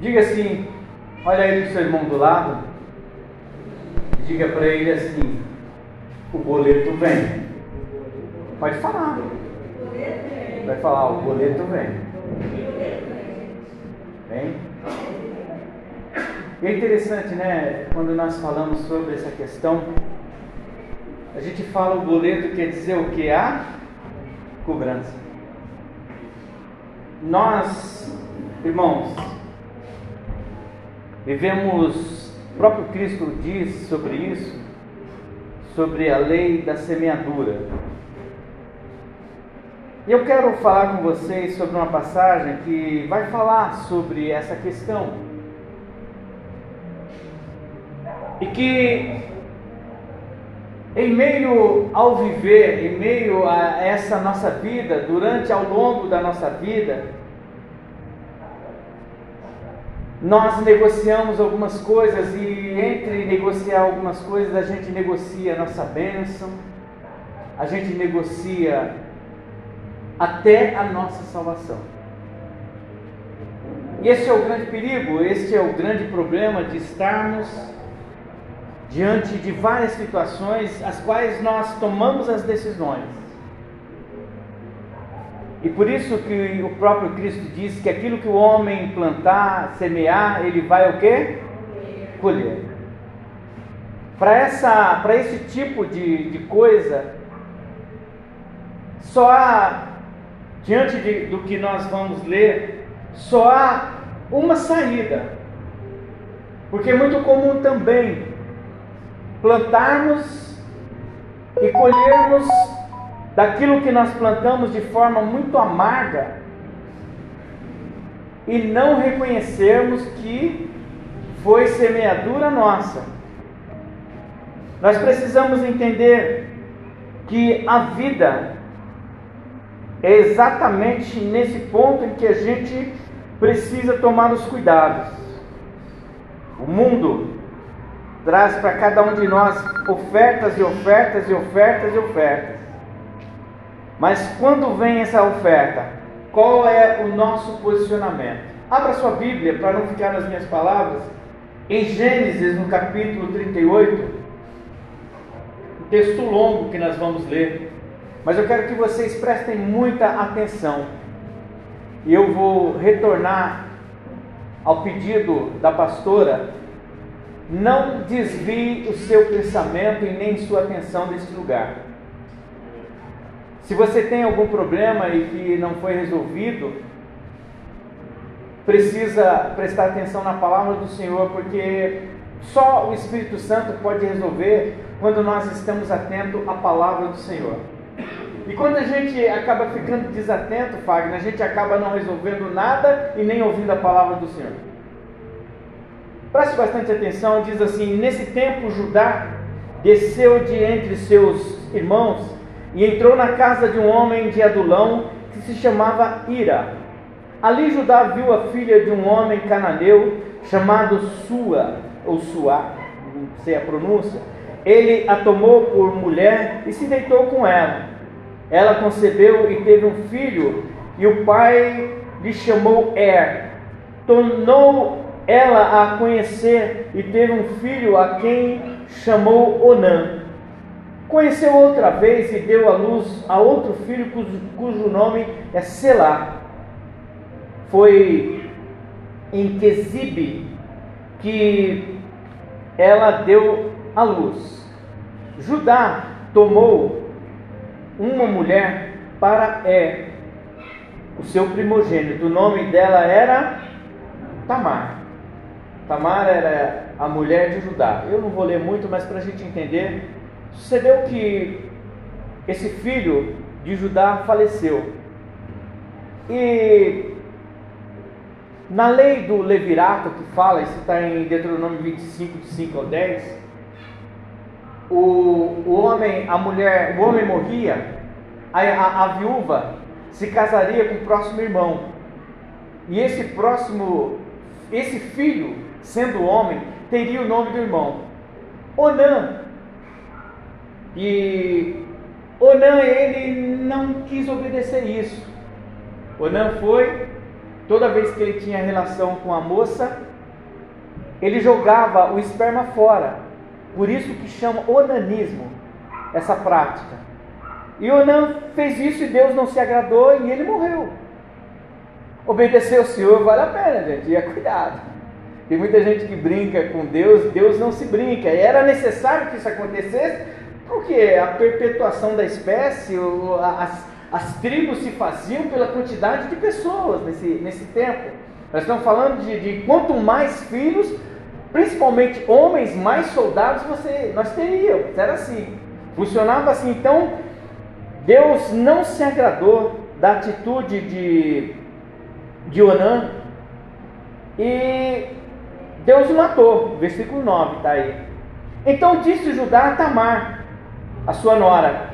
Diga assim, olha aí para o seu irmão do lado, diga para ele assim, o boleto vem. Pode falar. Vai falar, o boleto vem. Vem. E é interessante, né? Quando nós falamos sobre essa questão, a gente fala o boleto quer dizer o que? A cobrança. Nós, irmãos, vivemos, o próprio Cristo diz sobre isso, sobre a lei da semeadura. E eu quero falar com vocês sobre uma passagem que vai falar sobre essa questão. E que, em meio ao viver, em meio a essa nossa vida, durante ao longo da nossa vida, nós negociamos algumas coisas e entre negociar algumas coisas a gente negocia a nossa bênção, a gente negocia até a nossa salvação. E esse é o grande perigo, este é o grande problema de estarmos diante de várias situações as quais nós tomamos as decisões e por isso que o próprio Cristo diz que aquilo que o homem plantar, semear, ele vai o quê? Colher. Para essa, para esse tipo de, de coisa, só há diante de, do que nós vamos ler, só há uma saída. Porque é muito comum também plantarmos e colhermos daquilo que nós plantamos de forma muito amarga e não reconhecermos que foi semeadura nossa. Nós precisamos entender que a vida é exatamente nesse ponto em que a gente precisa tomar os cuidados. O mundo traz para cada um de nós ofertas e ofertas e ofertas e ofertas. Mas quando vem essa oferta, qual é o nosso posicionamento? Abra sua Bíblia para não ficar nas minhas palavras. Em Gênesis, no capítulo 38, um texto longo que nós vamos ler, mas eu quero que vocês prestem muita atenção. E eu vou retornar ao pedido da pastora. Não desvie o seu pensamento e nem sua atenção desse lugar. Se você tem algum problema e que não foi resolvido, precisa prestar atenção na palavra do Senhor, porque só o Espírito Santo pode resolver quando nós estamos atentos à palavra do Senhor. E quando a gente acaba ficando desatento, Fagner, a gente acaba não resolvendo nada e nem ouvindo a palavra do Senhor. Preste bastante atenção, diz assim: Nesse tempo Judá desceu de entre seus irmãos e entrou na casa de um homem de Adulão que se chamava Ira. Ali Judá viu a filha de um homem cananeu chamado Sua, ou Suá, não sei a pronúncia. Ele a tomou por mulher e se deitou com ela. Ela concebeu e teve um filho, e o pai lhe chamou Er. Tornou ela a conhecer e teve um filho a quem chamou Onã. Conheceu outra vez e deu à luz a outro filho cujo, nome é Selá. Foi em Quezibe que ela deu à luz. Judá tomou uma mulher para É, o seu primogênito. O nome dela era Tamar. Tamar era a mulher de Judá. Eu não vou ler muito, mas para a gente entender, Sucedeu que esse filho de Judá faleceu. E na lei do Levirato que fala, isso está em Deuteronômio 25, de 5 ao 10, o, o homem, a mulher, o homem morria, a, a, a viúva se casaria com o próximo irmão. E esse próximo, esse filho, sendo homem, teria o nome do irmão. Onã e Onã, ele não quis obedecer isso. Onã foi toda vez que ele tinha relação com a moça, ele jogava o esperma fora. Por isso que chama onanismo, essa prática. E Onan fez isso e Deus não se agradou e ele morreu. Obedecer ao Senhor vale a pena, gente, e é cuidado. Tem muita gente que brinca com Deus, Deus não se brinca. Era necessário que isso acontecesse, porque a perpetuação da espécie, as, as tribos se faziam pela quantidade de pessoas nesse, nesse tempo. Nós estamos falando de, de quanto mais filhos, principalmente homens, mais soldados você, nós teríamos. Era assim. Funcionava assim. Então, Deus não se agradou da atitude de, de Onã e Deus o matou. Versículo 9 está aí. Então disse Judá a Tamar, a sua nora: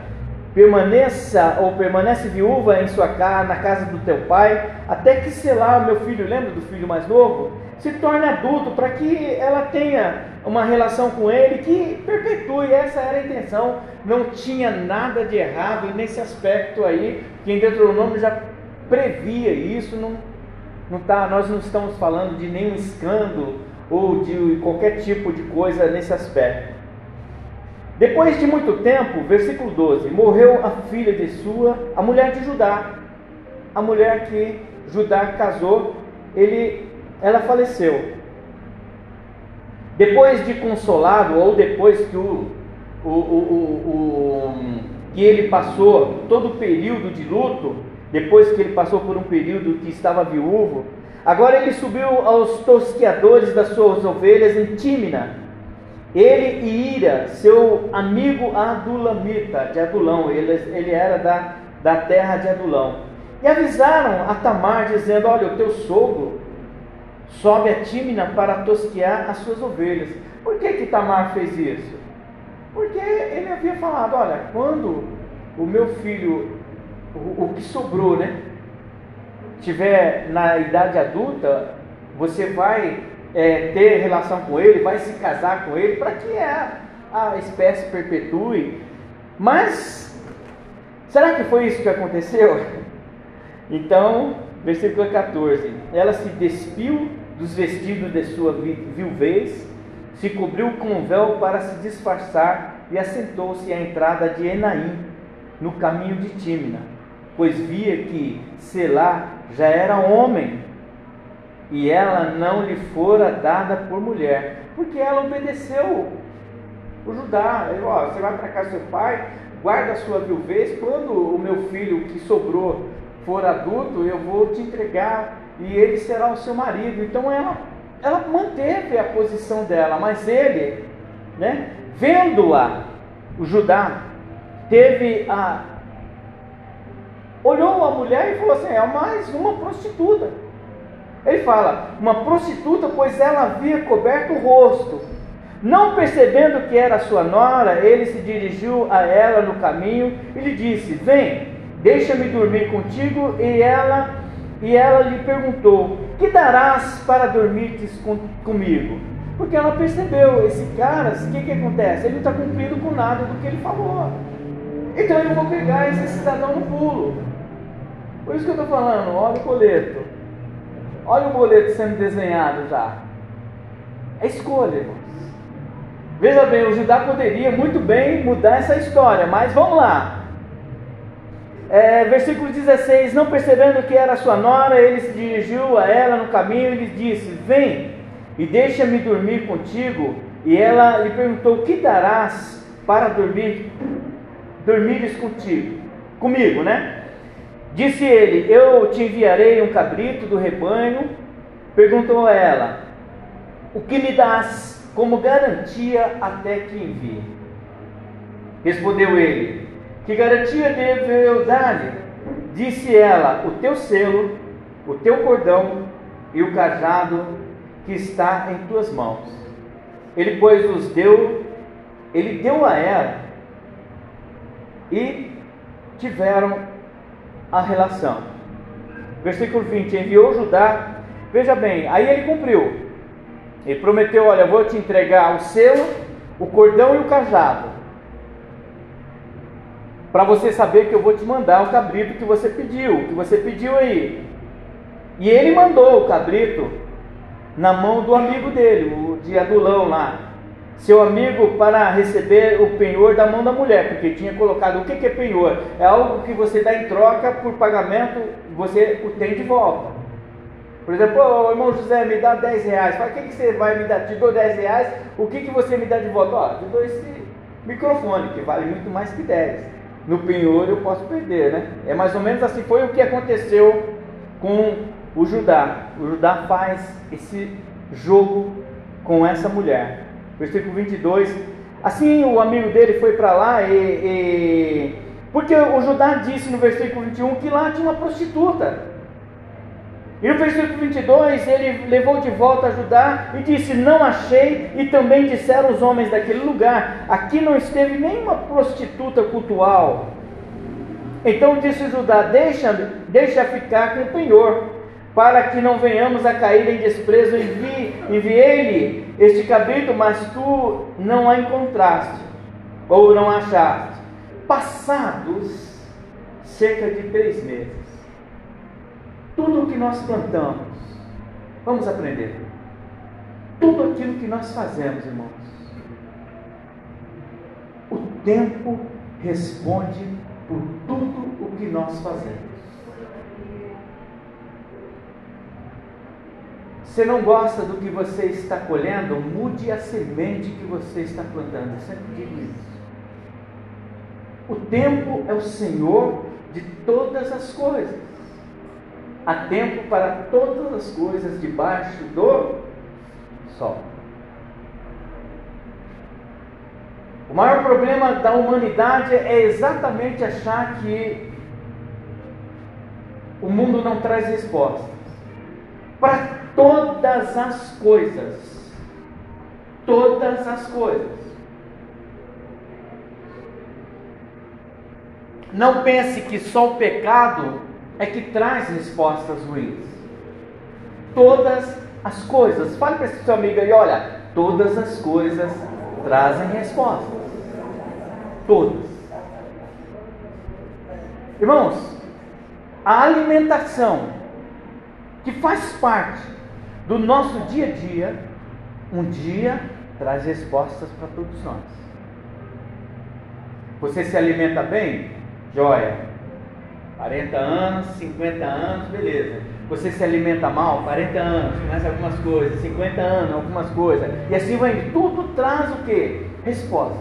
permaneça ou permanece viúva em sua casa, na casa do teu pai, até que Selá, meu filho, lembra do filho mais novo, se torne adulto, para que ela tenha uma relação com ele que perpetue. Essa era a intenção. Não tinha nada de errado nesse aspecto aí, que em Deuteronômio já previa isso. Não, não tá, nós não estamos falando de nenhum escândalo ou de qualquer tipo de coisa nesse aspecto. Depois de muito tempo, versículo 12: morreu a filha de sua, a mulher de Judá, a mulher que Judá casou, ele, ela faleceu. Depois de consolado, ou depois que, o, o, o, que ele passou todo o período de luto, depois que ele passou por um período que estava viúvo, agora ele subiu aos tosqueadores das suas ovelhas em Tímina ele e Ira, seu amigo Adulamita, de Adulão, ele, ele era da, da terra de Adulão. E avisaram a Tamar, dizendo: Olha, o teu sogro sobe a Tímina para tosquear as suas ovelhas. Por que, que Tamar fez isso? Porque ele havia falado: Olha, quando o meu filho, o, o que sobrou, né, tiver na idade adulta, você vai é, ter relação com ele, vai se casar com ele, para que a, a espécie perpetue. Mas, será que foi isso que aconteceu? Então, versículo 14: Ela se despiu dos vestidos de sua viuvez, se cobriu com um véu para se disfarçar e assentou-se à entrada de Enaim, no caminho de Tímina, pois via que Selá já era homem e ela não lhe fora dada por mulher, porque ela obedeceu o Judá. Ele, ó, você vai para casa do seu pai, guarda a sua viuvez, quando o meu filho que sobrou for adulto, eu vou te entregar e ele será o seu marido. Então ela, ela manteve a posição dela, mas ele, né, vendo-a, o Judá, teve a. Olhou a mulher e falou assim: é mais uma prostituta. Ele fala, uma prostituta, pois ela havia coberto o rosto. Não percebendo que era sua nora, ele se dirigiu a ela no caminho e lhe disse: Vem, deixa-me dormir contigo. E ela, e ela lhe perguntou: Que darás para dormir com, comigo? Porque ela percebeu, esse cara, o que, que acontece? Ele não está cumprindo com nada do que ele falou. Então eu vou pegar esse cidadão no pulo. Por isso que eu estou falando, olha o coleto. Olha o boleto sendo desenhado já. É escolha, irmãos. Veja bem, o Judá poderia muito bem mudar essa história, mas vamos lá. É, versículo 16: Não percebendo que era sua nora, ele se dirigiu a ela no caminho e lhe disse: Vem e deixa-me dormir contigo. E ela lhe perguntou: Que darás para dormir, dormires contigo? Comigo, né? Disse ele: Eu te enviarei um cabrito do rebanho. Perguntou a ela: O que me dás como garantia até que envie? Respondeu ele: Que garantia devo eu dar-lhe? Disse ela: O teu selo, o teu cordão e o cajado que está em tuas mãos. Ele, pois, os deu, ele deu a ela e tiveram a relação. Versículo 20: Enviou Judá, veja bem, aí ele cumpriu. Ele prometeu: Olha, vou te entregar o selo, o cordão e o cajado. Para você saber que eu vou te mandar o cabrito que você pediu, que você pediu aí. E ele mandou o cabrito na mão do amigo dele, o de Adulão lá. Seu amigo para receber o penhor da mão da mulher, porque tinha colocado o que é penhor? É algo que você dá em troca por pagamento, você o tem de volta. Por exemplo, o irmão José, me dá 10 reais. O que, que você vai me dar? Te dou 10 reais, o que, que você me dá de volta? Ó, te dou esse microfone, que vale muito mais que 10. No penhor eu posso perder, né? É mais ou menos assim, foi o que aconteceu com o Judá. O Judá faz esse jogo com essa mulher. Versículo 22. Assim o amigo dele foi para lá e, e. Porque o Judá disse no versículo 21 que lá tinha uma prostituta. E no versículo 22 ele levou de volta a Judá e disse: Não achei, e também disseram os homens daquele lugar: Aqui não esteve nenhuma prostituta cultual. Então disse Judá: Deixa, deixa ficar com o penhor, para que não venhamos a cair em desprezo. Enviei-lhe este cabrito, mas tu não a encontraste, ou não achaste. Passados cerca de três meses tudo o que nós plantamos, vamos aprender. Tudo aquilo que nós fazemos, irmãos. O tempo responde por tudo o que nós fazemos. Você não gosta do que você está colhendo, mude a semente que você está plantando. Eu sempre digo isso. O tempo é o Senhor de todas as coisas. Há tempo para todas as coisas debaixo do sol. O maior problema da humanidade é exatamente achar que o mundo não traz respostas para todas as coisas. Todas as coisas. Não pense que só o pecado é que traz respostas ruins. Todas as coisas. Fale para esse seu amigo aí, olha, todas as coisas trazem respostas. Todas. Irmãos, a alimentação que faz parte do nosso dia a dia, um dia traz respostas para todos nós. Você se alimenta bem? Joia. 40 anos, 50 anos, beleza. Você se alimenta mal, 40 anos, mais algumas coisas, 50 anos, algumas coisas. E assim vai Tudo traz o que? Resposta.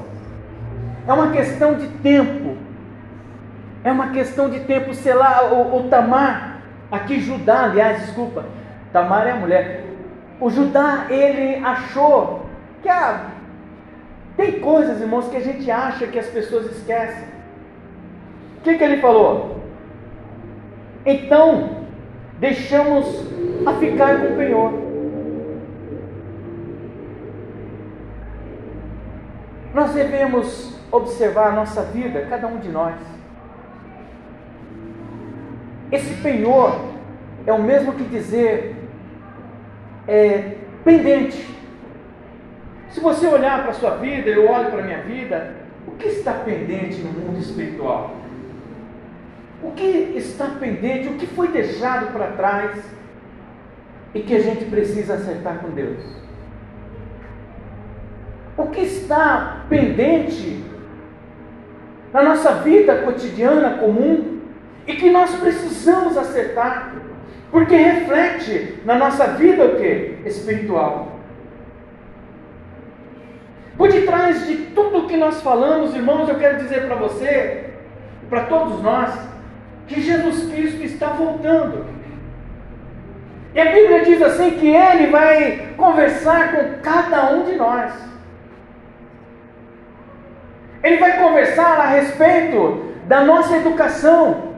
É uma questão de tempo. É uma questão de tempo, sei lá, o, o Tamar, aqui Judá, aliás, desculpa, Tamar é a mulher. O Judá, ele achou que ah, tem coisas, irmãos, que a gente acha que as pessoas esquecem. O que, que ele falou? Então, deixamos a ficar com o Penhor. Nós devemos observar a nossa vida, cada um de nós. Esse penhor é o mesmo que dizer é, pendente. Se você olhar para a sua vida, eu olho para a minha vida, o que está pendente no mundo espiritual? O que está pendente, o que foi deixado para trás e que a gente precisa acertar com Deus? O que está pendente na nossa vida cotidiana comum e que nós precisamos acertar, porque reflete na nossa vida o que? Espiritual. Por detrás de tudo que nós falamos, irmãos, eu quero dizer para você, para todos nós, que Jesus Cristo está voltando. E a Bíblia diz assim que ele vai conversar com cada um de nós. Ele vai conversar a respeito da nossa educação.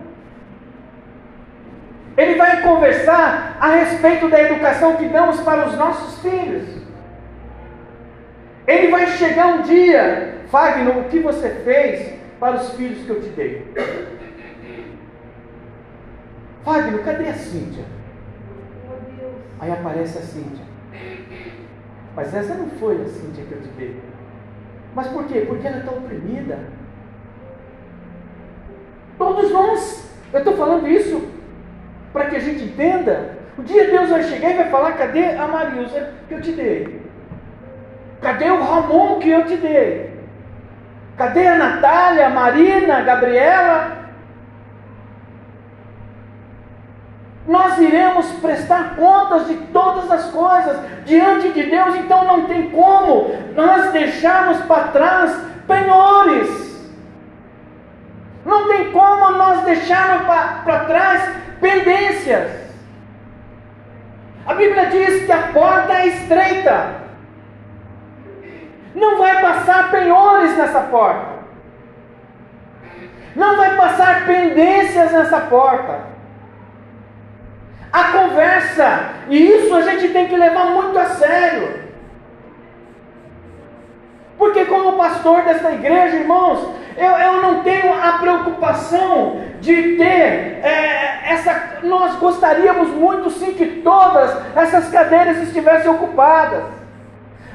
Ele vai conversar a respeito da educação que damos para os nossos filhos. Ele vai chegar um dia, Fagner, o que você fez para os filhos que eu te dei? Fagner, cadê a Cíntia? Aí aparece a Cíntia. Mas essa não foi a Cíntia que eu te dei. Mas por quê? Porque ela está oprimida. Todos nós, eu estou falando isso para que a gente entenda. Um dia Deus vai chegar e vai falar: cadê a Marilza que eu te dei? Cadê o Ramon que eu te dei? Cadê a Natália, a Marina, a Gabriela? Nós iremos prestar contas de todas as coisas diante de Deus, então não tem como nós deixarmos para trás penhores. Não tem como nós deixarmos para trás pendências. A Bíblia diz que a porta é estreita. Não vai passar penhores nessa porta. Não vai passar pendências nessa porta. A conversa, e isso a gente tem que levar muito a sério. Porque, como pastor desta igreja, irmãos, eu, eu não tenho a preocupação de ter é, essa. Nós gostaríamos muito sim que todas essas cadeiras estivessem ocupadas.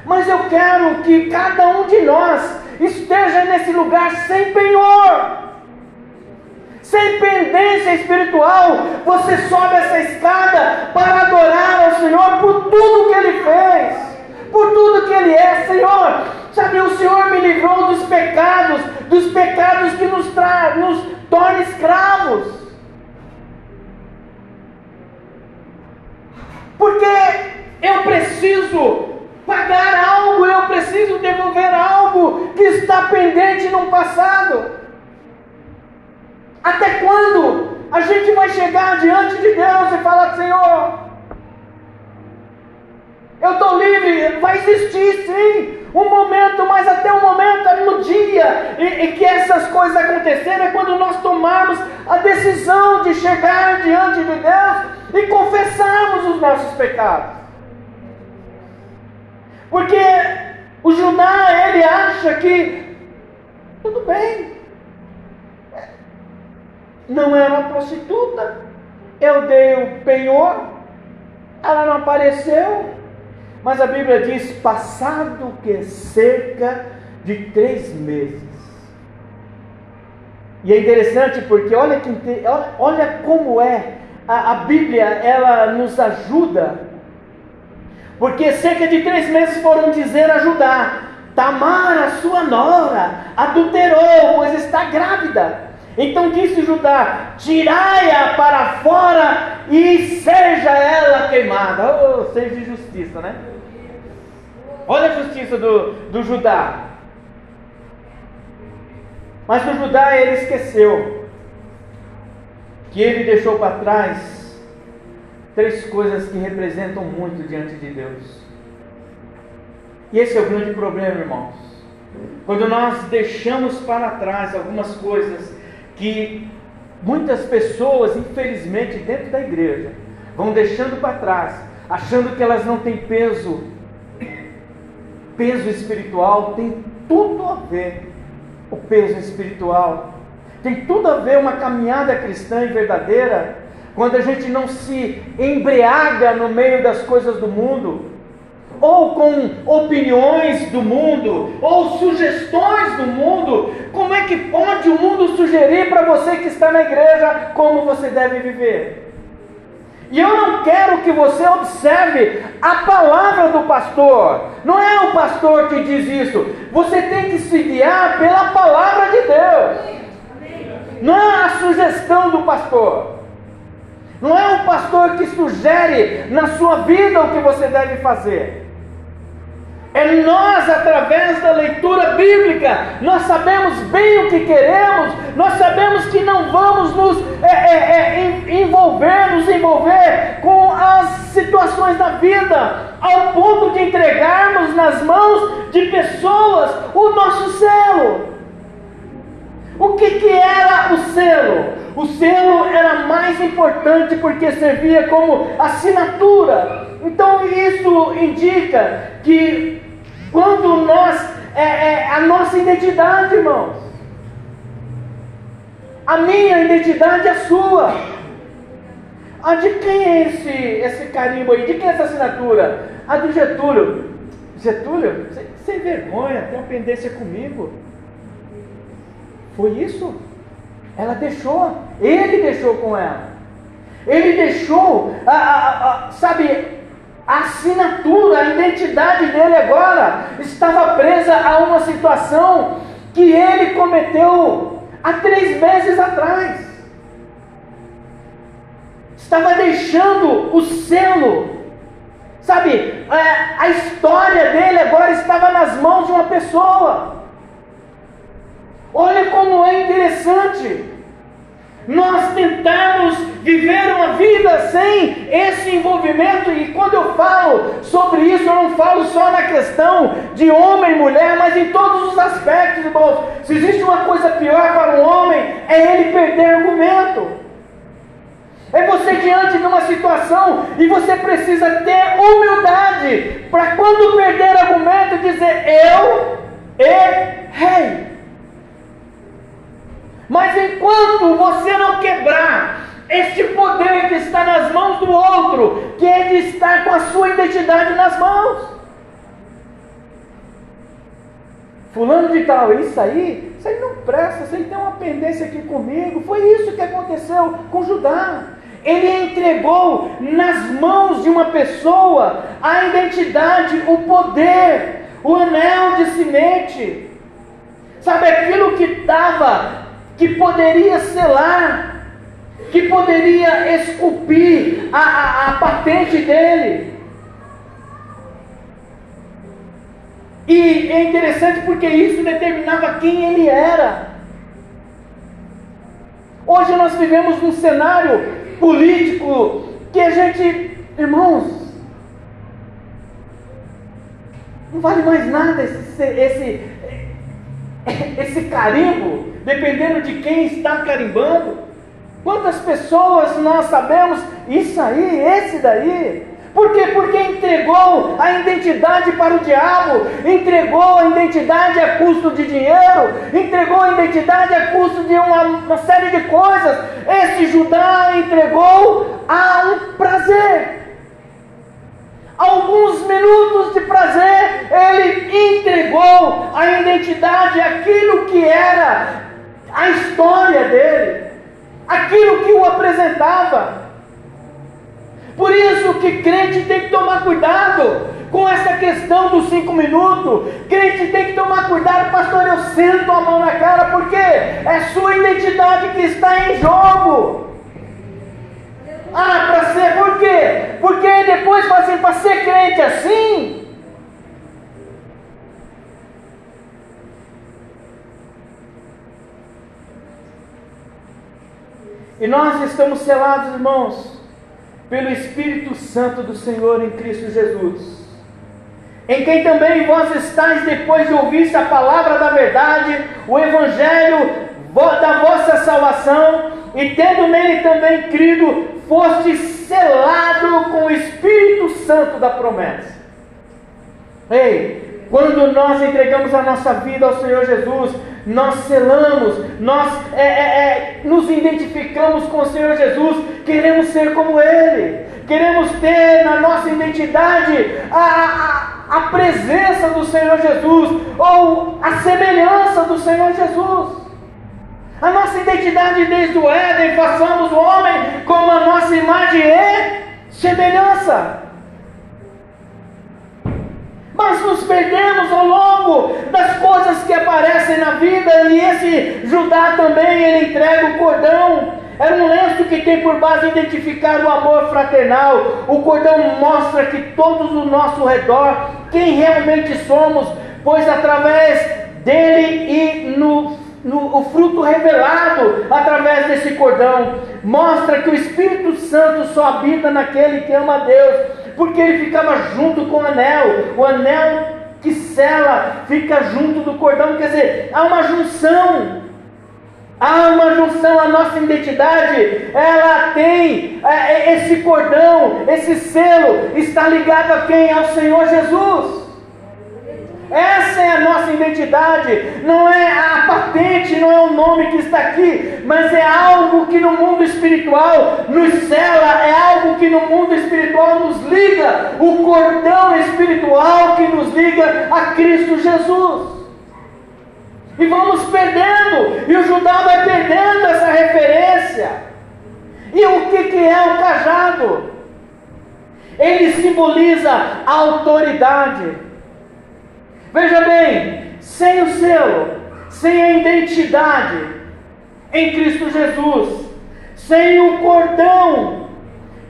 Mas eu quero que cada um de nós esteja nesse lugar sem penhor, sem pendência espiritual. Você sobe essa escada para adorar ao Senhor por tudo que Ele fez por tudo que Ele é, Senhor. Sabe, o Senhor me livrou dos pecados, dos pecados que nos, tra nos tornam escravos. Porque eu preciso pagar algo, eu preciso devolver algo que está pendente no passado. Até quando a gente vai chegar diante de Deus e falar, Senhor, eu estou livre, vai existir sim. Um momento, mas até o momento, no dia em, em, que essas coisas acontecerem, é quando nós tomarmos a decisão de chegar diante de Deus e confessarmos os nossos pecados. Porque o Judá, ele acha que tudo bem, não era uma prostituta, eu dei o penhor, ela não apareceu, mas a Bíblia diz: passado que cerca de três meses. E é interessante porque olha, que, olha como é a, a Bíblia, ela nos ajuda. Porque cerca de três meses foram dizer a Judá: Tamar, a sua nora, adulterou, pois está grávida. Então disse Judá: Tirai-a para fora e seja ela queimada. Oh, seja de justiça, né? Olha a justiça do, do Judá. Mas o Judá ele esqueceu que ele deixou para trás três coisas que representam muito diante de Deus. E esse é o grande problema, irmãos. Quando nós deixamos para trás algumas coisas que muitas pessoas, infelizmente, dentro da igreja, vão deixando para trás, achando que elas não têm peso. Peso espiritual tem tudo a ver. O peso espiritual tem tudo a ver uma caminhada cristã e verdadeira quando a gente não se embriaga no meio das coisas do mundo, ou com opiniões do mundo, ou sugestões do mundo. Como é que pode o mundo sugerir para você que está na igreja como você deve viver? E eu não quero que você observe a palavra do pastor. Não é o pastor que diz isso. Você tem que se guiar pela palavra de Deus. Não é a sugestão do pastor. Não é o pastor que sugere na sua vida o que você deve fazer. É nós, através da leitura bíblica, nós sabemos bem o que queremos, nós sabemos que não vamos nos é, é, é, envolver, nos envolver com as situações da vida, ao ponto de entregarmos nas mãos de pessoas o nosso selo. O que, que era o selo? O selo era mais importante porque servia como assinatura. Então isso indica que quando nós, é, é, a nossa identidade, irmãos, a minha identidade é a sua. A de quem é esse, esse carimbo aí? De quem é essa assinatura? A do Getúlio. Getúlio, sem vergonha, tem uma pendência comigo. Foi isso? Ela deixou, ele deixou com ela. Ele deixou, a, a, a, sabe, a assinatura, a identidade dele agora estava presa a uma situação que ele cometeu há três meses atrás. Estava deixando o selo, sabe, é, a história dele agora estava nas mãos de uma pessoa. Olha como é interessante nós tentamos viver uma vida sem esse envolvimento, e quando eu falo sobre isso, eu não falo só na questão de homem e mulher, mas em todos os aspectos, irmãos. Se existe uma coisa pior para um homem, é ele perder argumento. É você diante de uma situação e você precisa ter humildade para quando perder argumento dizer eu errei. Mas enquanto você não quebrar este poder que está nas mãos do outro, que é de estar com a sua identidade nas mãos. Fulano de tal, isso aí, isso aí não presta, isso aí tem uma pendência aqui comigo. Foi isso que aconteceu com Judá. Ele entregou nas mãos de uma pessoa a identidade, o poder, o anel de semente. Sabe aquilo que estava que poderia selar, que poderia esculpir a, a, a patente dele. E é interessante porque isso determinava quem ele era. Hoje nós vivemos num cenário político que a gente, irmãos, não vale mais nada esse, esse, esse carimbo dependendo de quem está carimbando. Quantas pessoas nós sabemos, isso aí, esse daí. Por quê? Porque entregou a identidade para o diabo, entregou a identidade a custo de dinheiro, entregou a identidade a custo de uma, uma série de coisas. Esse Judá entregou a um prazer alguns minutos de prazer, ele entregou a identidade, aquilo que era a história dele, aquilo que o apresentava. Por isso que crente tem que tomar cuidado com essa questão dos cinco minutos. Crente tem que tomar cuidado, pastor. Eu sento a mão na cara, porque é sua identidade que está em jogo. Ah, para ser, por quê? Porque depois assim, para ser crente assim, E nós estamos selados, irmãos, pelo Espírito Santo do Senhor em Cristo Jesus. Em quem também vós estáis depois de ouvir a palavra da verdade, o Evangelho da vossa salvação, e tendo nele também crido, foste selado com o Espírito Santo da promessa. Ei, quando nós entregamos a nossa vida ao Senhor Jesus, nós selamos, nós é, é, é, nos identificamos com o Senhor Jesus, queremos ser como Ele, queremos ter na nossa identidade a, a, a presença do Senhor Jesus, ou a semelhança do Senhor Jesus. A nossa identidade desde o Éden, façamos o homem como a nossa imagem e semelhança mas nos perdemos ao longo das coisas que aparecem na vida, e esse Judá também, ele entrega o cordão, era um lenço que tem por base identificar o amor fraternal, o cordão mostra que todos ao nosso redor, quem realmente somos, pois através dele e no no, o fruto revelado através desse cordão mostra que o Espírito Santo só habita naquele que ama a Deus, porque ele ficava junto com o anel, o anel que sela fica junto do cordão, quer dizer, há uma junção. Há uma junção, a nossa identidade, ela tem é, é esse cordão, esse selo, está ligado a quem? Ao Senhor Jesus. Essa é a nossa identidade, não é a patente, não é o nome que está aqui, mas é algo que no mundo espiritual nos cela, é algo que no mundo espiritual nos liga, o cordão espiritual que nos liga a Cristo Jesus. E vamos perdendo, e o Judá vai perdendo essa referência. E o que, que é o cajado? Ele simboliza a autoridade. Veja bem, sem o selo, sem a identidade em Cristo Jesus, sem o cordão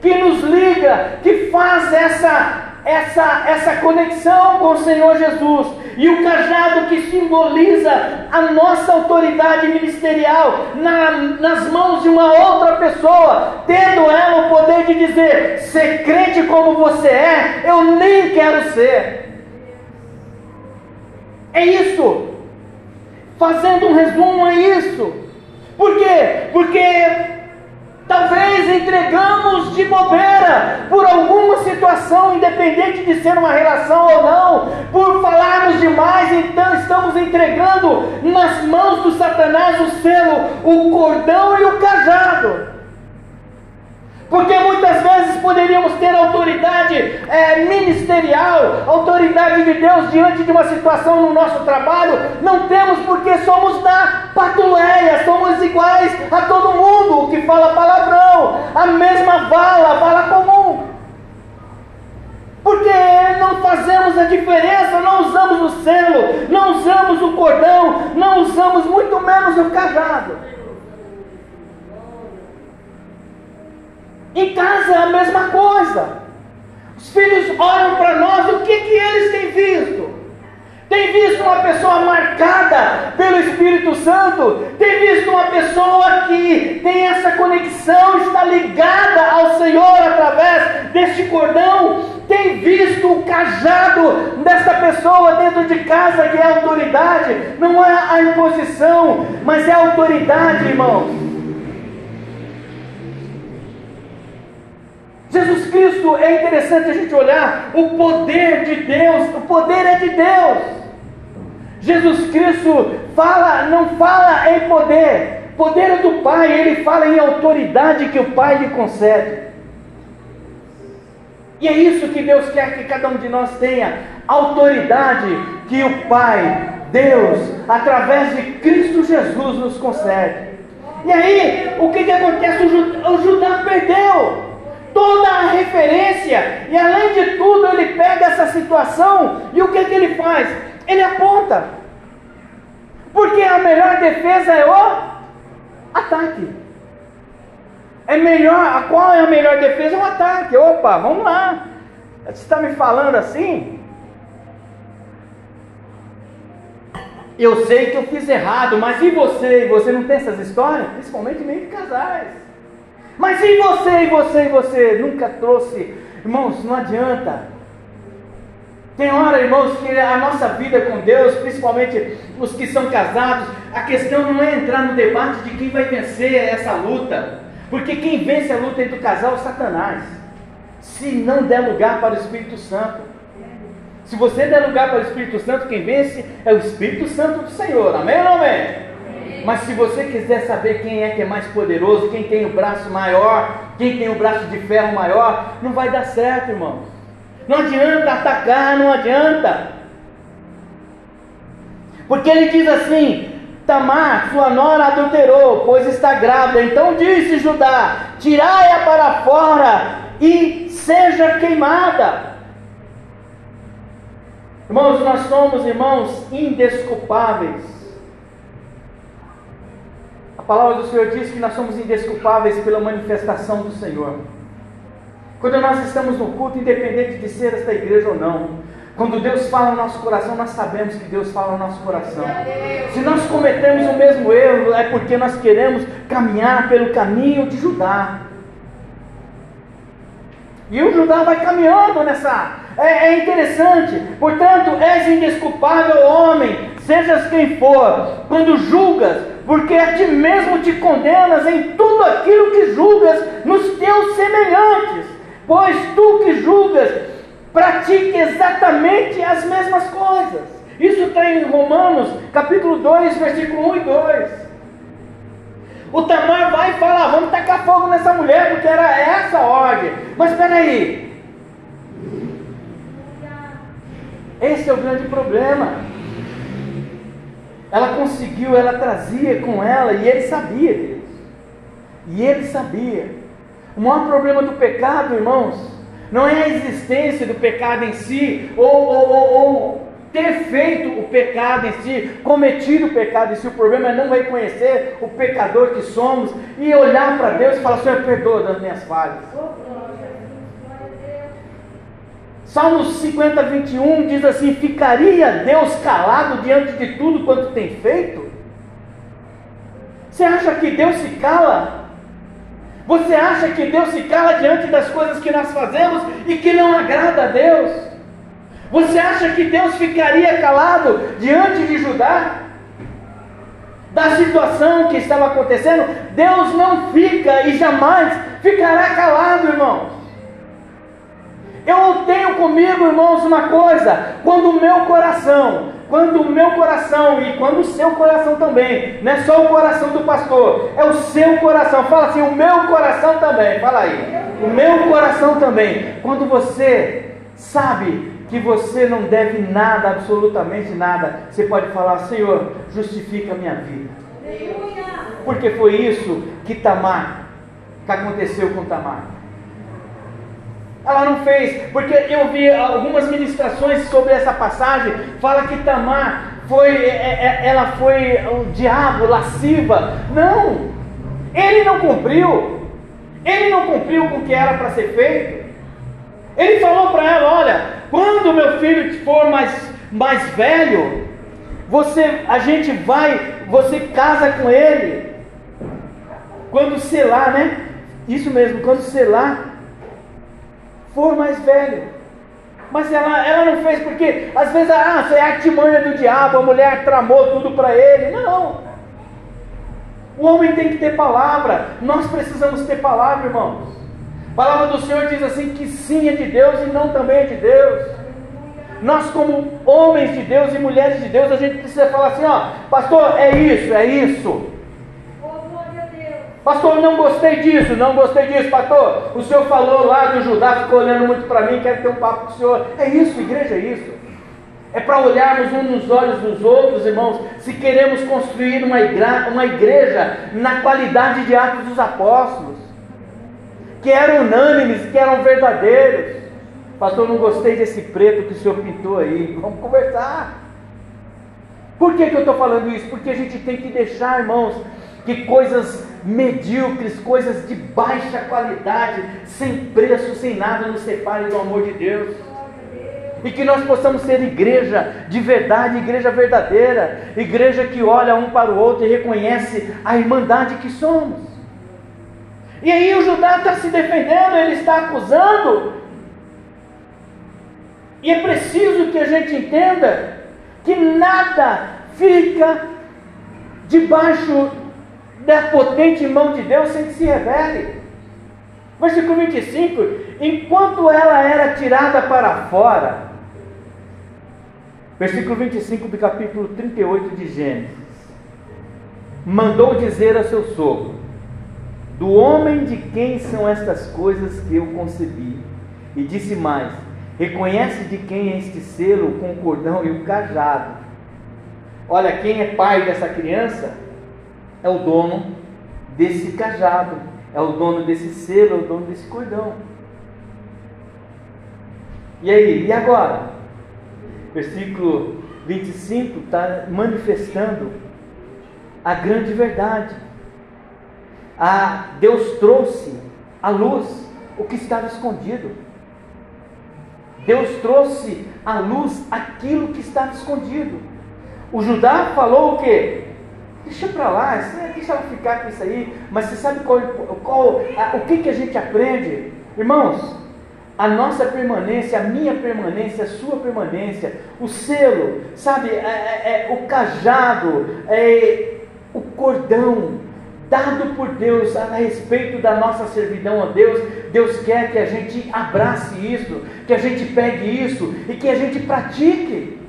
que nos liga, que faz essa essa, essa conexão com o Senhor Jesus e o cajado que simboliza a nossa autoridade ministerial na, nas mãos de uma outra pessoa, tendo ela o poder de dizer: ser crente como você é, eu nem quero ser. É isso. Fazendo um resumo, é isso. Por quê? Porque Talvez entregamos de bobeira por alguma situação, independente de ser uma relação ou não, por falarmos demais, então estamos entregando nas mãos do Satanás o selo, o cordão e o cajado. Porque muitas vezes poderíamos ter autoridade é, ministerial, autoridade de Deus diante de uma situação no nosso trabalho. Não temos porque somos da patuleia, somos iguais a todo mundo que fala palavrão, a mesma vala, vala comum. Porque não fazemos a diferença, não usamos o selo, não usamos o cordão, não usamos muito menos o cajado. Em casa é a mesma coisa. Os filhos olham para nós, o que, que eles têm visto? Tem visto uma pessoa marcada pelo Espírito Santo? Tem visto uma pessoa que tem essa conexão, está ligada ao Senhor através deste cordão? Tem visto o cajado desta pessoa dentro de casa que é autoridade? Não é a imposição, mas é a autoridade, irmãos. Jesus Cristo é interessante a gente olhar o poder de Deus, o poder é de Deus. Jesus Cristo fala, não fala em poder, poder é do Pai, ele fala em autoridade que o Pai lhe concede. E é isso que Deus quer que cada um de nós tenha, autoridade que o Pai, Deus, através de Cristo Jesus nos concede. E aí, o que, que acontece? O Judá perdeu toda a referência, e além de tudo, ele pega essa situação e o que, que ele faz? Ele aponta, porque a melhor defesa é o ataque. É melhor, a qual é a melhor defesa? É o ataque. Opa, vamos lá. Você está me falando assim? Eu sei que eu fiz errado, mas e você? Você não tem essas histórias? Principalmente meio de casais. Mas e você, e você, e você? Nunca trouxe. Irmãos, não adianta. Tem hora, irmãos, que a nossa vida com Deus, principalmente os que são casados, a questão não é entrar no debate de quem vai vencer essa luta. Porque quem vence a luta entre o casal é Satanás. Se não der lugar para o Espírito Santo. Se você der lugar para o Espírito Santo, quem vence é o Espírito Santo do Senhor. Amém ou não amém? Mas se você quiser saber quem é que é mais poderoso, quem tem o braço maior, quem tem o braço de ferro maior, não vai dar certo, irmãos. Não adianta atacar, não adianta. Porque ele diz assim: Tamar, sua nora adulterou, pois está grávida. Então disse Judá: Tirai-a para fora e seja queimada. Irmãos, nós somos irmãos indesculpáveis palavra do Senhor diz que nós somos indesculpáveis pela manifestação do Senhor. Quando nós estamos no culto, independente de ser esta igreja ou não, quando Deus fala no nosso coração, nós sabemos que Deus fala no nosso coração. Se nós cometemos o mesmo erro, é porque nós queremos caminhar pelo caminho de Judá. E o Judá vai caminhando nessa. É, é interessante. Portanto, és indesculpável homem, sejas quem for, quando julgas, porque a ti mesmo te condenas em tudo aquilo que julgas nos teus semelhantes, pois tu que julgas, pratique exatamente as mesmas coisas. Isso está em Romanos, capítulo 2, versículo 1 e 2. O Tamar vai fala: ah, vamos tacar fogo nessa mulher, porque era essa a ordem. Mas espera aí. Esse é o grande problema. Ela conseguiu, ela trazia com ela, e ele sabia disso. E ele sabia. O maior problema do pecado, irmãos, não é a existência do pecado em si, ou, ou, ou, ou ter feito o pecado em si, cometido o pecado em si. O problema é não reconhecer o pecador que somos e olhar para Deus e falar: Senhor, perdoa das minhas falhas. Salmos 50, 21 diz assim: Ficaria Deus calado diante de tudo quanto tem feito? Você acha que Deus se cala? Você acha que Deus se cala diante das coisas que nós fazemos e que não agrada a Deus? Você acha que Deus ficaria calado diante de Judá? Da situação que estava acontecendo? Deus não fica e jamais ficará calado, irmãos. Eu tenho comigo, irmãos, uma coisa: quando o meu coração, quando o meu coração e quando o seu coração também, não é só o coração do pastor, é o seu coração. Fala assim: o meu coração também. Fala aí, o meu coração também. Quando você sabe que você não deve nada, absolutamente nada, você pode falar: Senhor, justifica a minha vida. Porque foi isso que Tamar, que aconteceu com Tamar. Ela não fez, porque eu vi algumas ministrações sobre essa passagem, fala que Tamar foi, é, é, é, ela foi o diabo, lasciva. Não, ele não cumpriu, ele não cumpriu com o que era para ser feito. Ele falou para ela: Olha, quando meu filho for mais, mais velho, você, a gente vai, você casa com ele. Quando selar, né? Isso mesmo, quando selar, for mais velho. Mas ela, ela não fez porque, às vezes, ah, isso é artimanha do diabo, a mulher tramou tudo para ele. Não. O homem tem que ter palavra. Nós precisamos ter palavra, irmãos. A palavra do Senhor diz assim que sim é de Deus e não também é de Deus. Nós, como homens de Deus e mulheres de Deus, a gente precisa falar assim, ó, pastor, é isso, é isso. Pastor, não gostei disso, não gostei disso, pastor. O senhor falou lá do Judá, ficou olhando muito para mim, quero ter um papo com o senhor. É isso, igreja, é isso. É para olharmos uns nos olhos dos outros, irmãos, se queremos construir uma igreja, uma igreja na qualidade de Atos dos Apóstolos, que eram unânimes, que eram verdadeiros. Pastor, não gostei desse preto que o senhor pintou aí. Vamos conversar. Por que, que eu estou falando isso? Porque a gente tem que deixar, irmãos, que coisas medíocres, coisas de baixa qualidade, sem preço, sem nada, nos separem do amor de Deus. E que nós possamos ser igreja de verdade, igreja verdadeira, igreja que olha um para o outro e reconhece a irmandade que somos. E aí o Judá está se defendendo, ele está acusando. E é preciso que a gente entenda que nada fica debaixo da potente mão de Deus sem que se revele. Versículo 25: Enquanto ela era tirada para fora, versículo 25 do capítulo 38 de Gênesis, mandou dizer a seu sogro: Do homem de quem são estas coisas que eu concebi? E disse mais: Reconhece de quem é este selo com o cordão e o cajado. Olha, quem é pai dessa criança é o dono desse cajado, é o dono desse selo, é o dono desse cordão. E aí, e agora? Versículo 25 está manifestando a grande verdade. A Deus trouxe à luz o que estava escondido. Deus trouxe à luz aquilo que estava escondido. O Judá falou o que? Deixa para lá, deixa ela ficar com isso aí. Mas você sabe qual, qual a, o que, que a gente aprende? Irmãos, a nossa permanência, a minha permanência, a sua permanência, o selo, sabe, é, é, é, o cajado, é, o cordão dado por Deus a respeito da nossa servidão a Deus, Deus quer que a gente abrace isso, que a gente pegue isso e que a gente pratique.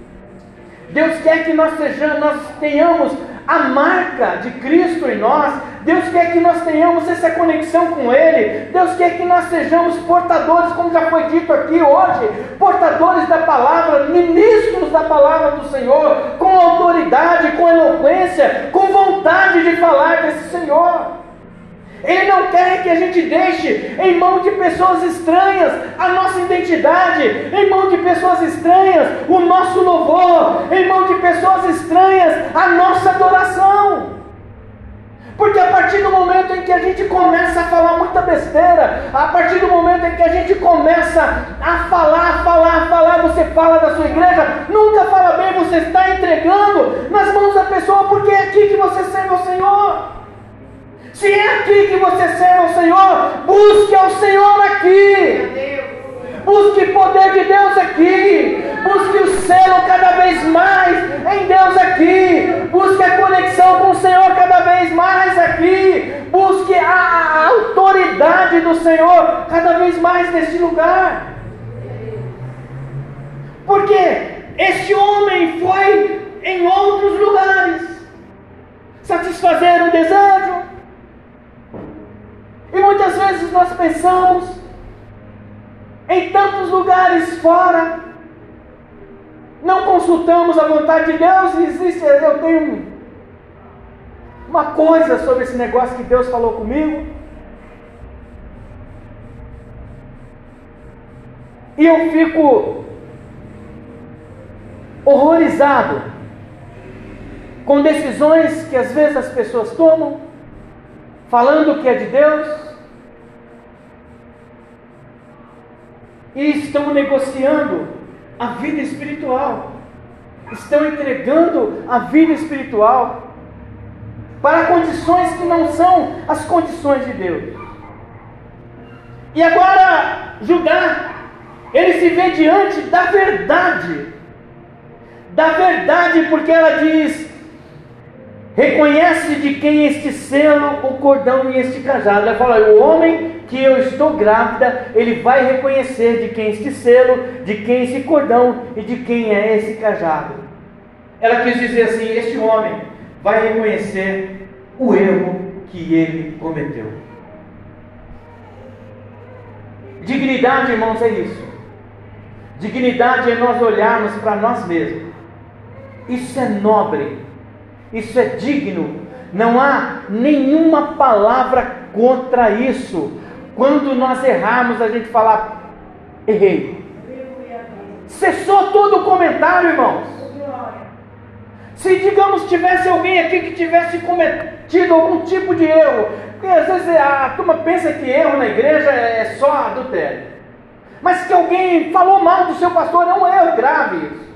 Deus quer que nós sejamos, nós tenhamos a marca de Cristo em nós. Deus quer que nós tenhamos essa conexão com Ele. Deus quer que nós sejamos portadores, como já foi dito aqui hoje, portadores da palavra, ministros da palavra do Senhor, com autoridade, com eloquência, com vontade de falar desse Senhor. Ele não quer que a gente deixe em mão de pessoas estranhas a nossa identidade, em mão de pessoas estranhas o nosso louvor, em mão de pessoas estranhas a nossa adoração. Porque a partir do momento em que a gente começa a falar muita besteira, a partir do momento em que a gente começa a falar, falar, falar, você fala da sua igreja, nunca fala bem, você está entregando nas mãos da pessoa, porque é aqui que você serve ao Senhor. Se é aqui que você serve ao Senhor, busque ao Senhor aqui. Busque poder de Deus aqui. Busque o selo cada vez mais em Deus aqui. Busque a conexão com o Senhor cada vez mais aqui. Busque a, a autoridade do Senhor cada vez mais neste lugar. Porque este homem foi em outros lugares satisfazer o desejo. E muitas vezes nós pensamos em tantos lugares fora. Não consultamos a vontade de Deus e existe, eu tenho uma coisa sobre esse negócio que Deus falou comigo. E eu fico horrorizado com decisões que às vezes as pessoas tomam, falando que é de Deus, e estão negociando a vida espiritual, estão entregando a vida espiritual para condições que não são as condições de Deus. E agora, Judá, ele se vê diante da verdade, da verdade, porque ela diz: reconhece de quem este selo, o cordão e este cajado. Ela fala: o homem que eu estou grávida, ele vai reconhecer de quem este selo, de quem esse cordão e de quem é esse cajado. Ela quis dizer assim: este homem vai reconhecer o erro que ele cometeu. Dignidade, irmãos, é isso. Dignidade é nós olharmos para nós mesmos. Isso é nobre, isso é digno. Não há nenhuma palavra contra isso. Quando nós errarmos, a gente falar, errei. Cessou todo o comentário, irmãos. Se, digamos, tivesse alguém aqui que tivesse cometido algum tipo de erro, porque às vezes a, a turma pensa que erro na igreja é, é só adultério. Mas que alguém falou mal do seu pastor é um erro grave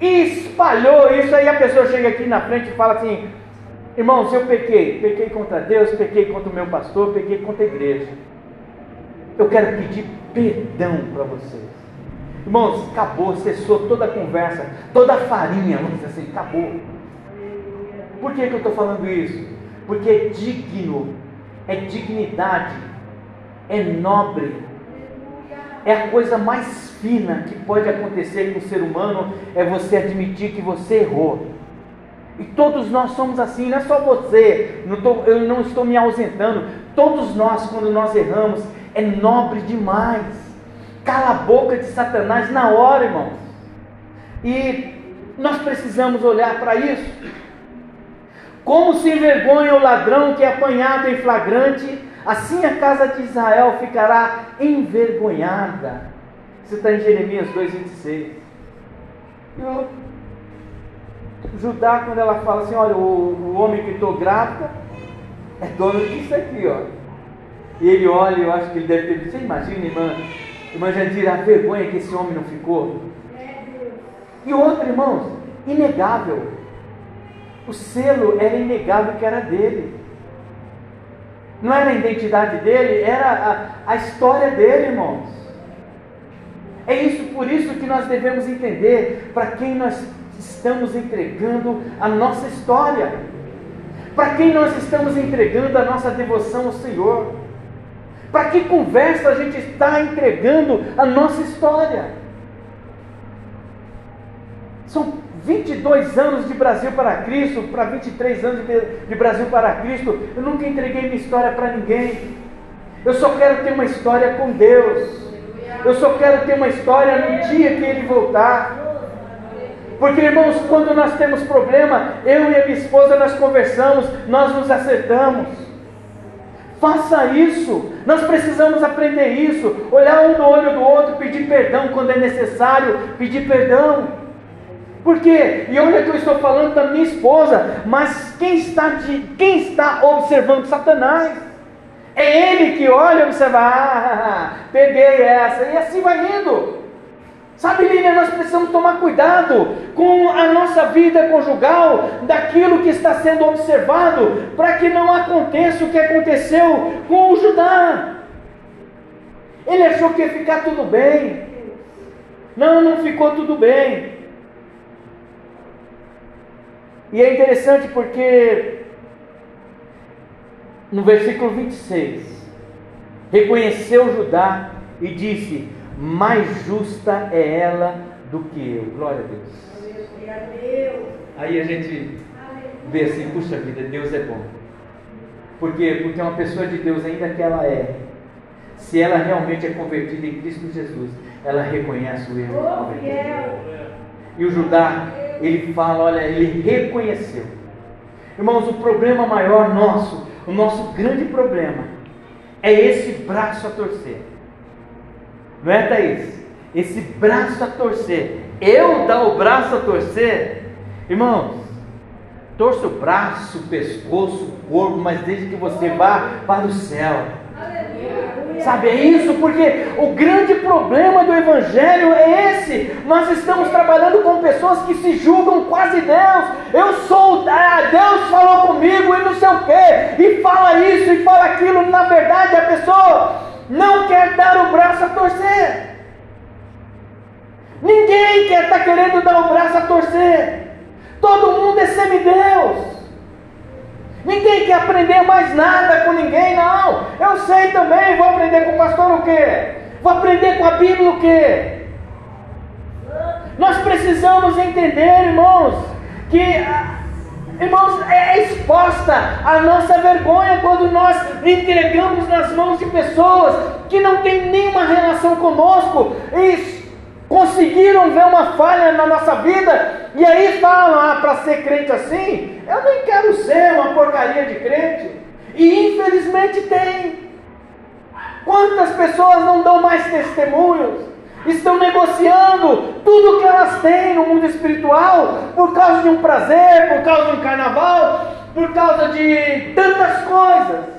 espalhou isso, aí a pessoa chega aqui na frente e fala assim: Irmãos, eu pequei, pequei contra Deus, pequei contra o meu pastor, pequei contra a igreja. Eu quero pedir perdão para vocês. Irmãos, acabou, cessou toda a conversa, toda a farinha, vamos dizer assim, acabou. Por que, que eu estou falando isso? Porque é digno, é dignidade, é nobre, é a coisa mais fina que pode acontecer com o ser humano, é você admitir que você errou. E todos nós somos assim, não é só você, não tô, eu não estou me ausentando. Todos nós, quando nós erramos, é nobre demais. Cala a boca de Satanás na hora, irmãos. E nós precisamos olhar para isso. Como se envergonha o ladrão que é apanhado em flagrante, assim a casa de Israel ficará envergonhada. Isso está em Jeremias 2,26. Eu Judá, quando ela fala assim, olha, o, o homem que estou grávida é dono disso aqui, ó. E ele olha, eu acho que ele deve ter você imagina, irmã, irmã Jandira, a vergonha que esse homem não ficou. E outro, irmãos, inegável. O selo era inegável que era dele. Não era a identidade dele, era a, a história dele, irmãos. É isso, por isso que nós devemos entender para quem nós estamos entregando a nossa história? Para quem nós estamos entregando a nossa devoção ao Senhor? Para que conversa a gente está entregando a nossa história? São 22 anos de Brasil para Cristo, para 23 anos de Brasil para Cristo. Eu nunca entreguei minha história para ninguém. Eu só quero ter uma história com Deus. Eu só quero ter uma história no dia que Ele voltar. Porque, irmãos, quando nós temos problema, eu e a minha esposa nós conversamos, nós nos acertamos. Faça isso. Nós precisamos aprender isso. Olhar um no olho do outro, pedir perdão quando é necessário, pedir perdão. Por quê? E olha que eu estou falando da minha esposa, mas quem está, de, quem está observando Satanás? É ele que olha e observa, ah, peguei essa, e assim vai indo. Sabe, Lília, nós precisamos tomar cuidado com a nossa vida conjugal, daquilo que está sendo observado, para que não aconteça o que aconteceu com o Judá. Ele achou que ia ficar tudo bem. Não, não ficou tudo bem. E é interessante porque no versículo 26, reconheceu Judá e disse: mais justa é ela do que eu. Glória a Deus. Aí a gente vê assim, puxa vida, Deus é bom. Por quê? Porque uma pessoa de Deus, ainda que ela é, se ela realmente é convertida em Cristo Jesus, ela reconhece o erro. Oh, e o Judá, ele fala, olha, ele reconheceu. Irmãos, o problema maior nosso, o nosso grande problema, é esse braço a torcer. Não é, Thaís? Esse braço a torcer. Eu dar o braço a torcer, irmãos, torça o braço, o pescoço, o corpo, mas desde que você vá para o céu. Sabe, é isso porque o grande problema do Evangelho é esse. Nós estamos trabalhando com pessoas que se julgam quase Deus. Eu sou, ah, Deus falou comigo e não sei o que, e fala isso e fala aquilo. Na verdade, a pessoa não quer dar o braço a torcer. Ninguém quer estar tá querendo dar o braço a torcer. Todo mundo é semideus. Ninguém quer aprender mais nada com ninguém, não. Eu sei também, vou aprender com o pastor o quê? Vou aprender com a Bíblia o quê? Nós precisamos entender, irmãos, que Irmãos, é exposta a nossa vergonha quando nós entregamos nas mãos de pessoas que não têm nenhuma relação conosco e conseguiram ver uma falha na nossa vida e aí falam: ah, para ser crente assim, eu nem quero ser uma porcaria de crente. E infelizmente tem. Quantas pessoas não dão mais testemunhos? estão negociando tudo que elas têm no mundo espiritual por causa de um prazer, por causa de um carnaval, por causa de tantas coisas.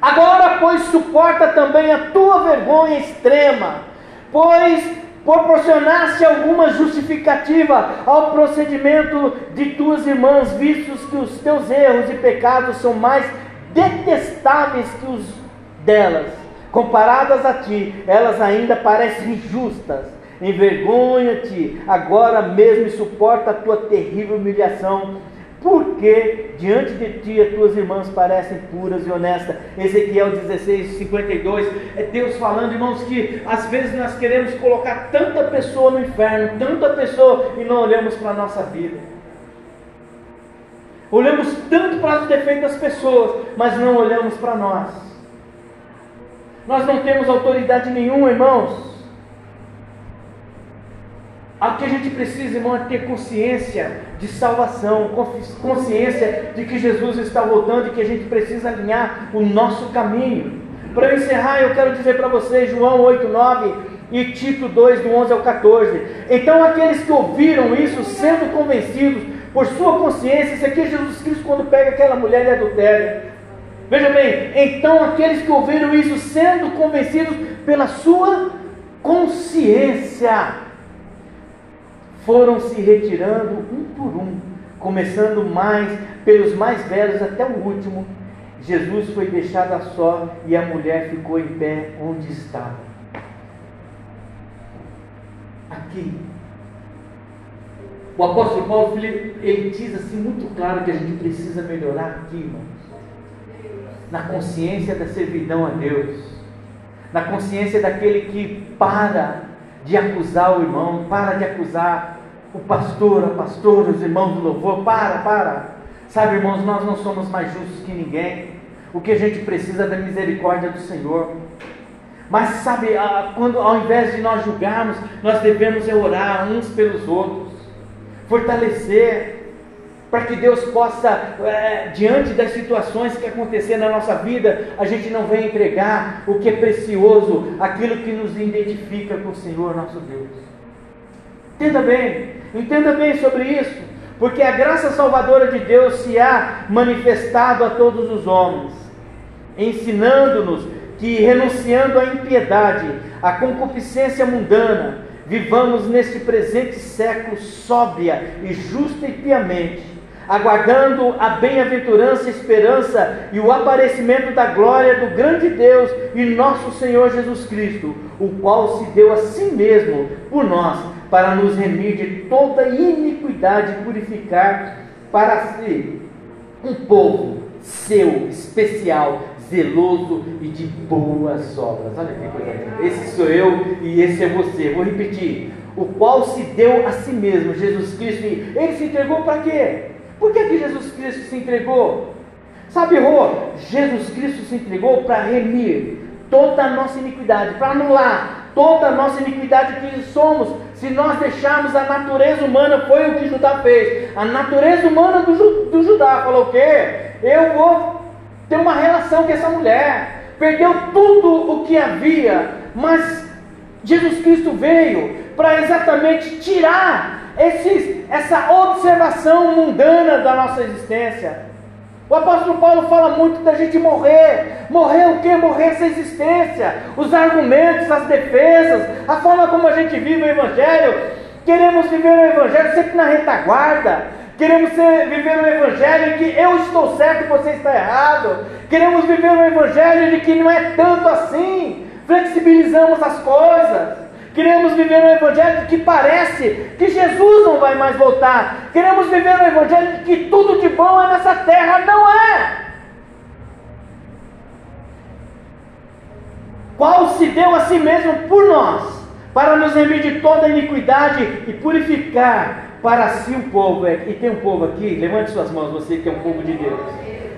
Agora, pois, suporta também a tua vergonha extrema, pois proporcionaste alguma justificativa ao procedimento de tuas irmãs, vistos que os teus erros e pecados são mais detestáveis que os delas Comparadas a ti, elas ainda parecem justas. Envergonha-te agora mesmo e suporta a tua terrível humilhação, porque diante de ti as tuas irmãs parecem puras e honestas. Ezequiel 16, 52. É Deus falando, irmãos, que às vezes nós queremos colocar tanta pessoa no inferno, tanta pessoa, e não olhamos para a nossa vida. Olhamos tanto para os defeitos das pessoas, mas não olhamos para nós. Nós não temos autoridade nenhuma, irmãos. O que a gente precisa, irmão, é ter consciência de salvação, consciência de que Jesus está voltando e que a gente precisa alinhar o nosso caminho. Para eu encerrar, eu quero dizer para vocês, João 8, 9 e Tito 2, do 11 ao 14. Então, aqueles que ouviram isso, sendo convencidos por sua consciência, isso aqui é Jesus Cristo quando pega aquela mulher de adultério Veja bem, então aqueles que ouviram isso, sendo convencidos pela sua consciência, foram se retirando um por um, começando mais pelos mais velhos até o último. Jesus foi deixado a só e a mulher ficou em pé onde estava. Aqui. O apóstolo Paulo ele diz assim muito claro que a gente precisa melhorar aqui, irmãos na consciência da servidão a Deus, na consciência daquele que para de acusar o irmão, para de acusar o pastor, a pastora, os irmãos do louvor, para, para. Sabe, irmãos, nós não somos mais justos que ninguém. O que a gente precisa é da misericórdia do Senhor. Mas sabe, quando ao invés de nós julgarmos, nós devemos orar uns pelos outros, fortalecer. para que Deus possa, é, diante das situações que acontecer na nossa vida, a gente não venha entregar o que é precioso, aquilo que nos identifica com o Senhor nosso Deus. Entenda bem, entenda bem sobre isso, porque a graça salvadora de Deus se há manifestado a todos os homens, ensinando-nos que, renunciando à impiedade, à concupiscência mundana, vivamos neste presente século sóbria e justa e piamente aguardando a bem-aventurança, esperança e o aparecimento da glória do grande Deus e nosso Senhor Jesus Cristo, o qual se deu a si mesmo por nós, para nos remir de toda iniquidade e purificar para si um povo seu, especial, zeloso e de boas obras. Olha que coisa linda. Esse sou eu e esse é você. Vou repetir. O qual se deu a si mesmo, Jesus Cristo. Ele se entregou para quê? Por que, que Jesus Cristo se entregou? Sabe, Rô, Jesus Cristo se entregou para remir toda a nossa iniquidade, para anular toda a nossa iniquidade que somos, se nós deixarmos a natureza humana, foi o que Judá fez. A natureza humana do, do Judá falou o quê? Eu vou ter uma relação com essa mulher. Perdeu tudo o que havia, mas Jesus Cristo veio para exatamente tirar esses, essa observação mundana da nossa existência. O apóstolo Paulo fala muito da gente morrer. Morrer o que? Morrer essa existência. Os argumentos, as defesas, a forma como a gente vive o Evangelho. Queremos viver o Evangelho sempre na retaguarda. Queremos ser, viver o Evangelho de que eu estou certo e você está errado. Queremos viver o Evangelho de que não é tanto assim. Flexibilizamos as coisas. Queremos viver um evangelho que parece que Jesus não vai mais voltar. Queremos viver um evangelho de que tudo de bom é nessa terra. Não é. Qual se deu a si mesmo por nós, para nos remir de toda iniquidade e purificar para si um povo. É, e tem um povo aqui, levante suas mãos, você que é um povo de Deus.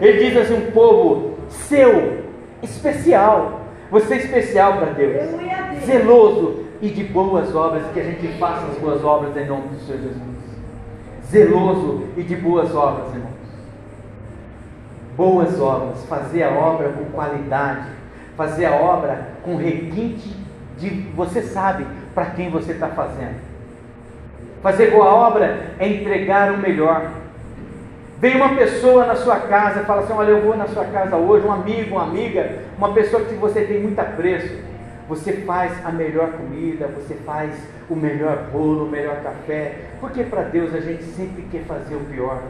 Ele diz assim: um povo seu, especial. Você é especial para Deus, zeloso, e de boas obras, que a gente faça as boas obras em nome do Senhor Jesus. Zeloso e de boas obras, irmãos. Boas obras, fazer a obra com qualidade, fazer a obra com requinte de você sabe para quem você está fazendo. Fazer boa obra é entregar o melhor. Vem uma pessoa na sua casa e fala assim: Olha, eu vou na sua casa hoje, um amigo, uma amiga, uma pessoa que você tem muito apreço você faz a melhor comida, você faz o melhor bolo, o melhor café, porque para Deus a gente sempre quer fazer o pior.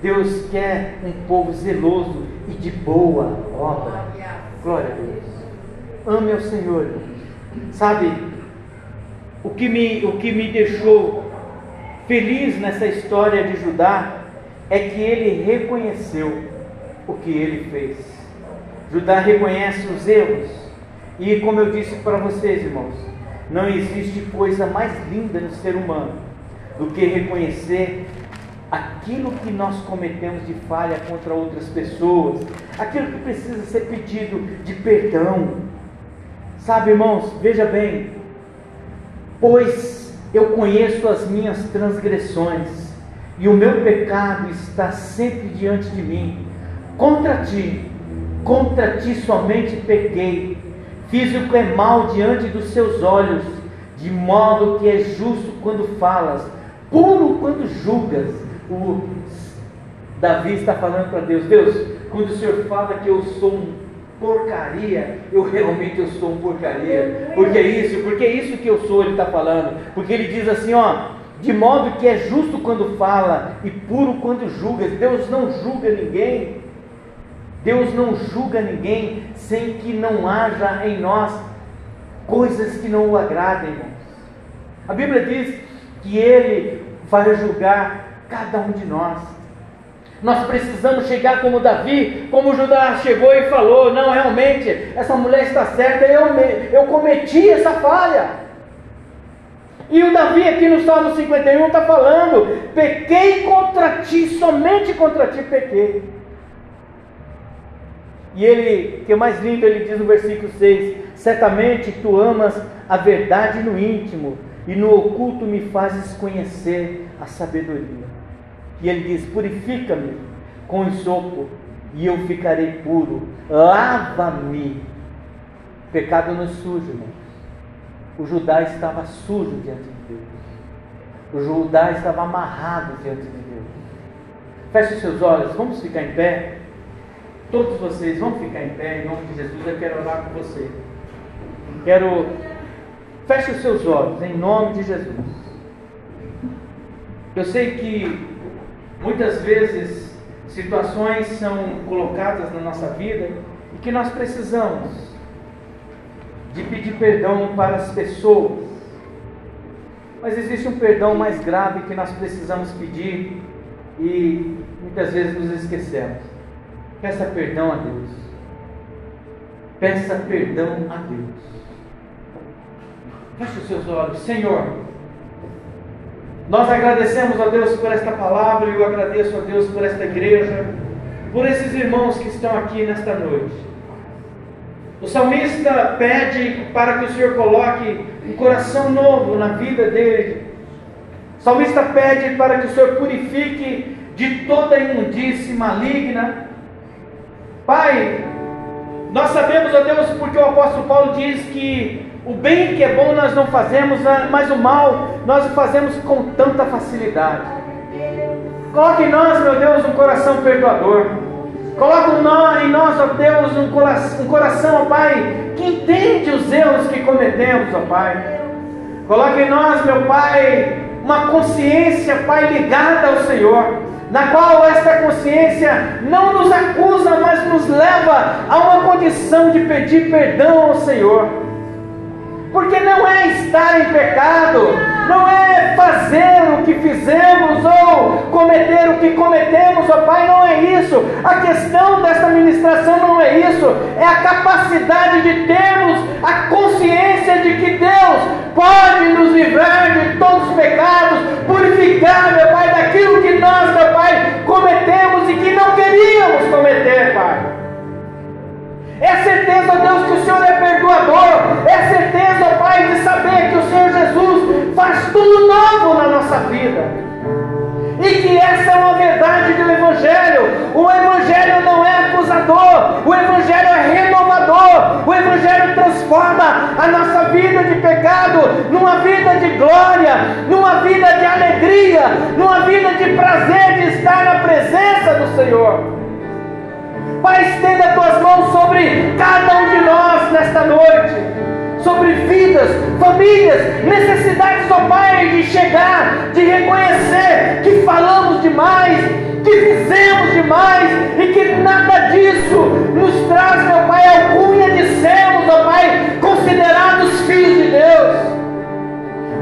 Deus quer um povo zeloso e de boa obra. Glória a Deus. Ame ao Senhor. Sabe, o que me, o que me deixou feliz nessa história de Judá é que ele reconheceu o que ele fez. Judá reconhece os erros, e como eu disse para vocês, irmãos, não existe coisa mais linda no ser humano do que reconhecer aquilo que nós cometemos de falha contra outras pessoas, aquilo que precisa ser pedido de perdão. Sabe, irmãos, veja bem, pois eu conheço as minhas transgressões e o meu pecado está sempre diante de mim. Contra ti, contra ti somente pequei Fiz o que é mal diante dos seus olhos, de modo que é justo quando falas, puro quando julgas. O Davi está falando para Deus: Deus, quando o Senhor fala que eu sou um porcaria, eu realmente eu sou um porcaria. Porque é isso, porque é isso que eu sou, ele está falando. Porque ele diz assim, ó, de modo que é justo quando fala e puro quando julgas. Deus não julga ninguém. Deus não julga ninguém sem que não haja em nós coisas que não o agradem, irmãos. A Bíblia diz que Ele vai julgar cada um de nós. Nós precisamos chegar como Davi, como Judá chegou e falou: Não, realmente, essa mulher está certa, eu, eu cometi essa falha. E o Davi aqui no Salmo 51 está falando: Pequei contra ti, somente contra ti pequei. E ele, que é mais lindo, ele diz no versículo 6: Certamente tu amas a verdade no íntimo, e no oculto me fazes conhecer a sabedoria. E ele diz: Purifica-me com sopo e eu ficarei puro. Lava-me. Pecado não é sujo, irmãos. O Judá estava sujo diante de Deus. O Judá estava amarrado diante de Deus. Feche os seus olhos, vamos ficar em pé. Todos vocês vão ficar em pé em nome de Jesus. Eu quero orar com você. Quero. Feche os seus olhos em nome de Jesus. Eu sei que muitas vezes situações são colocadas na nossa vida e que nós precisamos de pedir perdão para as pessoas. Mas existe um perdão mais grave que nós precisamos pedir e muitas vezes nos esquecemos. Peça perdão a Deus. Peça perdão a Deus. Feche os seus olhos, Senhor. Nós agradecemos a Deus por esta palavra e eu agradeço a Deus por esta igreja, por esses irmãos que estão aqui nesta noite. O salmista pede para que o Senhor coloque um coração novo na vida dele. O salmista pede para que o Senhor purifique de toda imundície maligna. Pai, nós sabemos, ó Deus, porque o apóstolo Paulo diz que o bem que é bom nós não fazemos, né? mas o mal nós o fazemos com tanta facilidade. Coloque em nós, meu Deus, um coração perdoador. Coloque em nós, ó Deus, um coração, um coração, ó Pai, que entende os erros que cometemos, ó Pai. Coloque em nós, meu Pai, uma consciência, Pai, ligada ao Senhor, na qual esta consciência não nos acusa, mas nos leva a uma condição de pedir perdão ao Senhor. Porque não é estar em pecado, não é fazer o que fizemos ou cometer o que cometemos, ó Pai, não é isso. A questão desta ministração não é isso, é a capacidade de termos a consciência de que Deus pode nos livrar de todos os pecados, purificar, meu Pai, daquilo que nós, meu Pai, cometemos e que não queríamos cometer, Pai. É certeza, Deus, que o Senhor é É certeza, Pai, de saber que o Senhor Jesus faz tudo novo na nossa vida. E que essa é uma verdade do Evangelho. O Evangelho não é acusador, o Evangelho é renovador. O Evangelho transforma a nossa vida de pecado numa vida de glória, numa vida de alegria, numa vida de prazer de estar na presença do Senhor. Pai, estenda tuas mãos sobre cada um de nós nesta noite, sobre vidas, famílias, necessidades, ó Pai, de chegar, de reconhecer que falamos demais, que fizemos demais e que nada disso nos traz, meu Pai, alcunha de sermos, ó Pai, considerados filhos de Deus.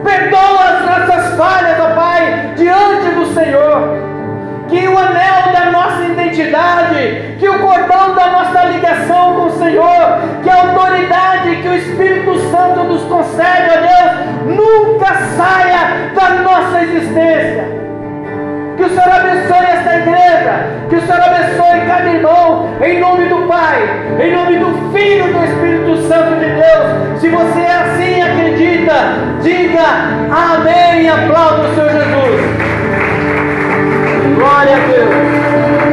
Perdoa as nossas falhas, ó Pai, diante do Senhor que o anel da nossa identidade, que o cordão da nossa ligação com o Senhor, que a autoridade que o Espírito Santo nos concede, ó Deus, nunca saia da nossa existência. Que o Senhor abençoe esta igreja, que o Senhor abençoe cada irmão, em nome do Pai, em nome do Filho e do Espírito Santo de Deus. Se você é assim acredita, diga amém e aplauda o Senhor Jesus. Glória a Deus.